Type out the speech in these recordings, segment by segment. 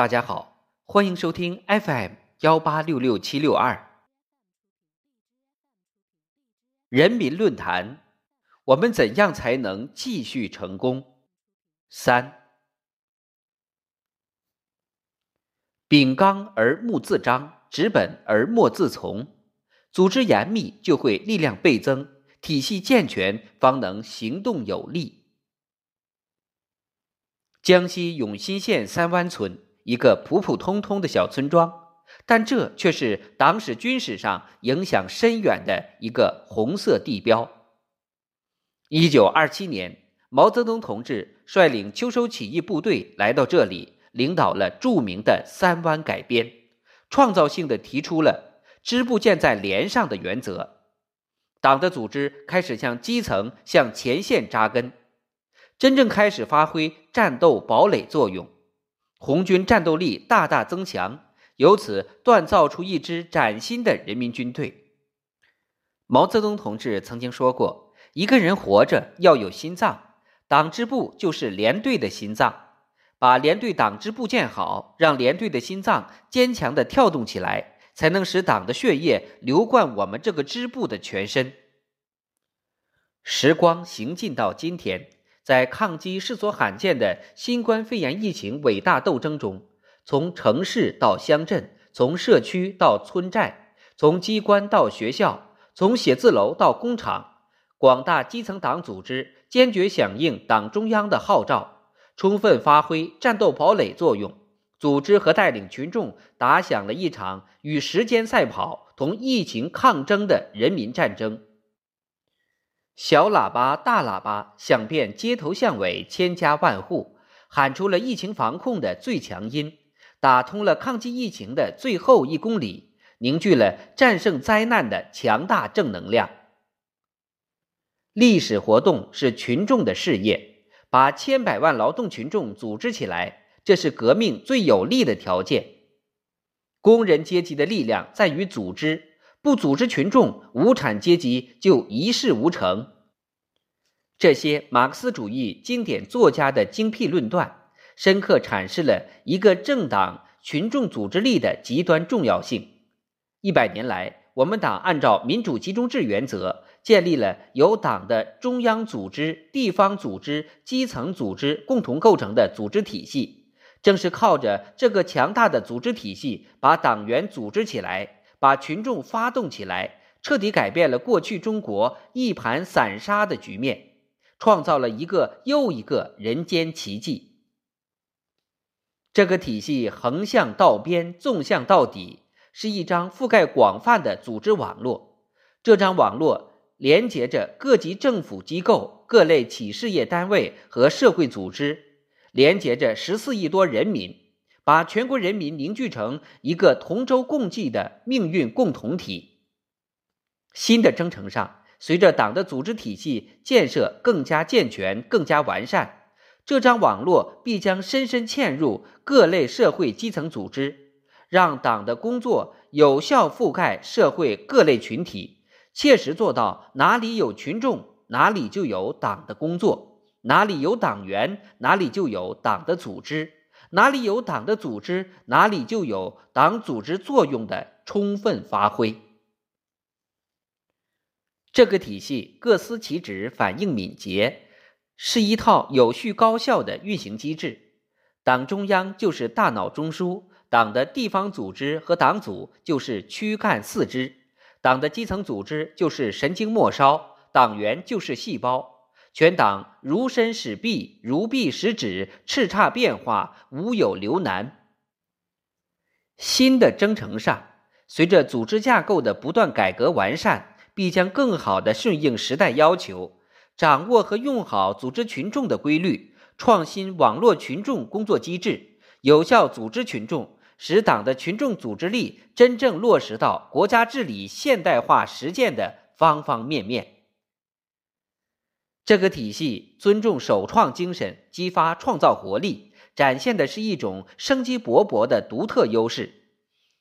大家好，欢迎收听 FM 幺八六六七六二人民论坛。我们怎样才能继续成功？三，秉纲而目自张，执本而墨自从。组织严密，就会力量倍增；体系健全，方能行动有力。江西永新县三湾村。一个普普通通的小村庄，但这却是党史军史上影响深远的一个红色地标。一九二七年，毛泽东同志率领秋收起义部队来到这里，领导了著名的三湾改编，创造性的提出了支部建在连上的原则。党的组织开始向基层、向前线扎根，真正开始发挥战斗堡垒作用。红军战斗力大大增强，由此锻造出一支崭新的人民军队。毛泽东同志曾经说过：“一个人活着要有心脏，党支部就是连队的心脏。把连队党支部建好，让连队的心脏坚强的跳动起来，才能使党的血液流贯我们这个支部的全身。”时光行进到今天。在抗击世所罕见的新冠肺炎疫情伟大斗争中，从城市到乡镇，从社区到村寨，从机关到学校，从写字楼到工厂，广大基层党组织坚决响应党中央的号召，充分发挥战斗堡垒作用，组织和带领群众打响了一场与时间赛跑、同疫情抗争的人民战争。小喇叭、大喇叭响遍街头巷尾、千家万户，喊出了疫情防控的最强音，打通了抗击疫情的最后一公里，凝聚了战胜灾难的强大正能量。历史活动是群众的事业，把千百万劳动群众组织起来，这是革命最有利的条件。工人阶级的力量在于组织。不组织群众，无产阶级就一事无成。这些马克思主义经典作家的精辟论断，深刻阐释了一个政党群众组织力的极端重要性。一百年来，我们党按照民主集中制原则，建立了由党的中央组织、地方组织、基层组织共同构成的组织体系。正是靠着这个强大的组织体系，把党员组织起来。把群众发动起来，彻底改变了过去中国一盘散沙的局面，创造了一个又一个人间奇迹。这个体系横向到边，纵向到底，是一张覆盖广泛的组织网络。这张网络连接着各级政府机构、各类企事业单位和社会组织，连接着十四亿多人民。把全国人民凝聚成一个同舟共济的命运共同体。新的征程上，随着党的组织体系建设更加健全、更加完善，这张网络必将深深嵌入各类社会基层组织，让党的工作有效覆盖社会各类群体，切实做到哪里有群众，哪里就有党的工作；哪里有党员，哪里就有党的组织。哪里有党的组织，哪里就有党组织作用的充分发挥。这个体系各司其职，反应敏捷，是一套有序高效的运行机制。党中央就是大脑中枢，党的地方组织和党组就是躯干四肢，党的基层组织就是神经末梢，党员就是细胞。全党如身使臂，如臂使指，叱咤变化，无有留难。新的征程上，随着组织架构的不断改革完善，必将更好地顺应时代要求，掌握和用好组织群众的规律，创新网络群众工作机制，有效组织群众，使党的群众组织力真正落实到国家治理现代化实践的方方面面。这个体系尊重首创精神，激发创造活力，展现的是一种生机勃勃的独特优势。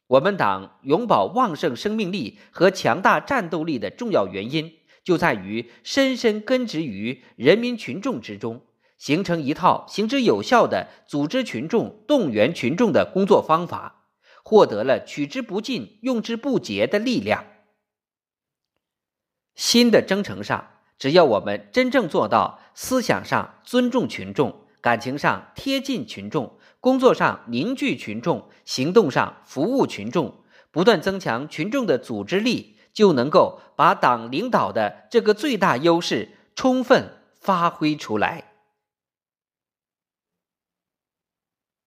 我们党永葆旺盛生命力和强大战斗力的重要原因，就在于深深根植于人民群众之中，形成一套行之有效的组织群众、动员群众的工作方法，获得了取之不尽、用之不竭的力量。新的征程上，只要我们真正做到思想上尊重群众、感情上贴近群众、工作上凝聚群众、行动上服务群众，不断增强群众的组织力，就能够把党领导的这个最大优势充分发挥出来。